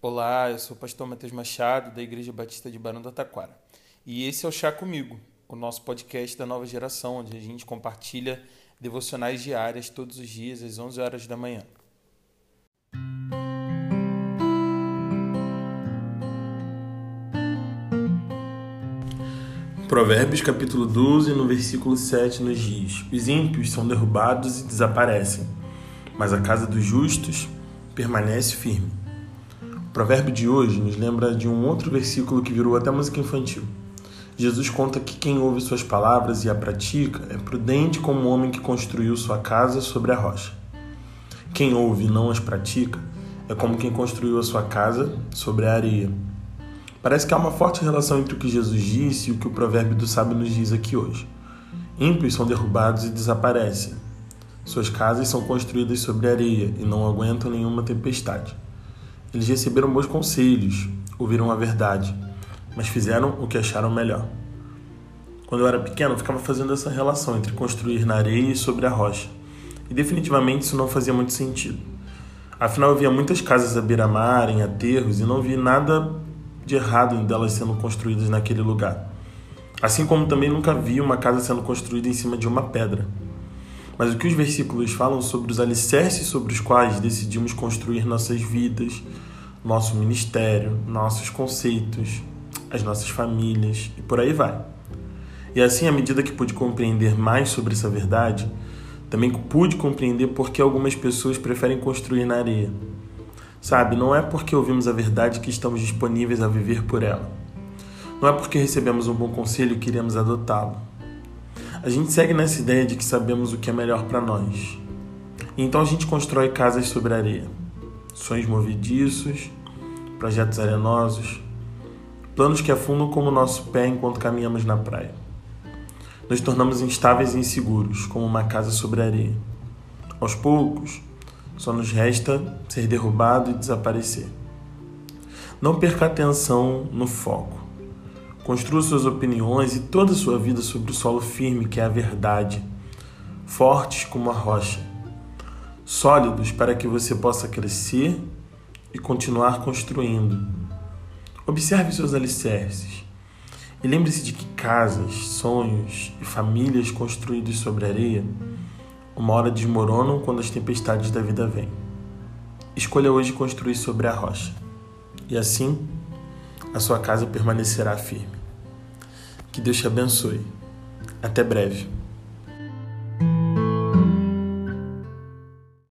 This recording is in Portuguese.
Olá, eu sou o pastor Matheus Machado, da Igreja Batista de Barão do Taquara. E esse é o Chá Comigo, o nosso podcast da nova geração, onde a gente compartilha devocionais diárias todos os dias às 11 horas da manhã. Provérbios capítulo 12, no versículo 7, nos diz: Os ímpios são derrubados e desaparecem, mas a casa dos justos permanece firme. Provérbio de hoje nos lembra de um outro versículo que virou até música infantil. Jesus conta que quem ouve suas palavras e a pratica é prudente como o homem que construiu sua casa sobre a rocha. Quem ouve e não as pratica é como quem construiu a sua casa sobre a areia. Parece que há uma forte relação entre o que Jesus disse e o que o provérbio do sábio nos diz aqui hoje. Ímpios são derrubados e desaparecem. Suas casas são construídas sobre areia e não aguentam nenhuma tempestade. Eles receberam bons conselhos, ouviram a verdade, mas fizeram o que acharam melhor. Quando eu era pequeno, eu ficava fazendo essa relação entre construir na areia e sobre a rocha. E definitivamente isso não fazia muito sentido. Afinal, eu via muitas casas à beira-mar, em aterros, e não vi nada de errado em delas sendo construídas naquele lugar. Assim como também nunca vi uma casa sendo construída em cima de uma pedra. Mas o que os versículos falam sobre os alicerces sobre os quais decidimos construir nossas vidas, nosso ministério, nossos conceitos, as nossas famílias e por aí vai. E assim, à medida que pude compreender mais sobre essa verdade, também pude compreender por que algumas pessoas preferem construir na areia Sabe, não é porque ouvimos a verdade que estamos disponíveis a viver por ela. Não é porque recebemos um bom conselho e queremos adotá-lo. A gente segue nessa ideia de que sabemos o que é melhor para nós. Então a gente constrói casas sobre areia, sonhos movediços, projetos arenosos, planos que afundam como nosso pé enquanto caminhamos na praia. Nos tornamos instáveis e inseguros, como uma casa sobre areia. Aos poucos, só nos resta ser derrubado e desaparecer. Não perca atenção no foco. Construa suas opiniões e toda a sua vida sobre o solo firme que é a verdade, fortes como a rocha, sólidos para que você possa crescer e continuar construindo. Observe seus alicerces e lembre-se de que casas, sonhos e famílias construídos sobre areia uma hora desmoronam quando as tempestades da vida vêm. Escolha hoje construir sobre a rocha, e assim a sua casa permanecerá firme. Que Deus te abençoe. Até breve.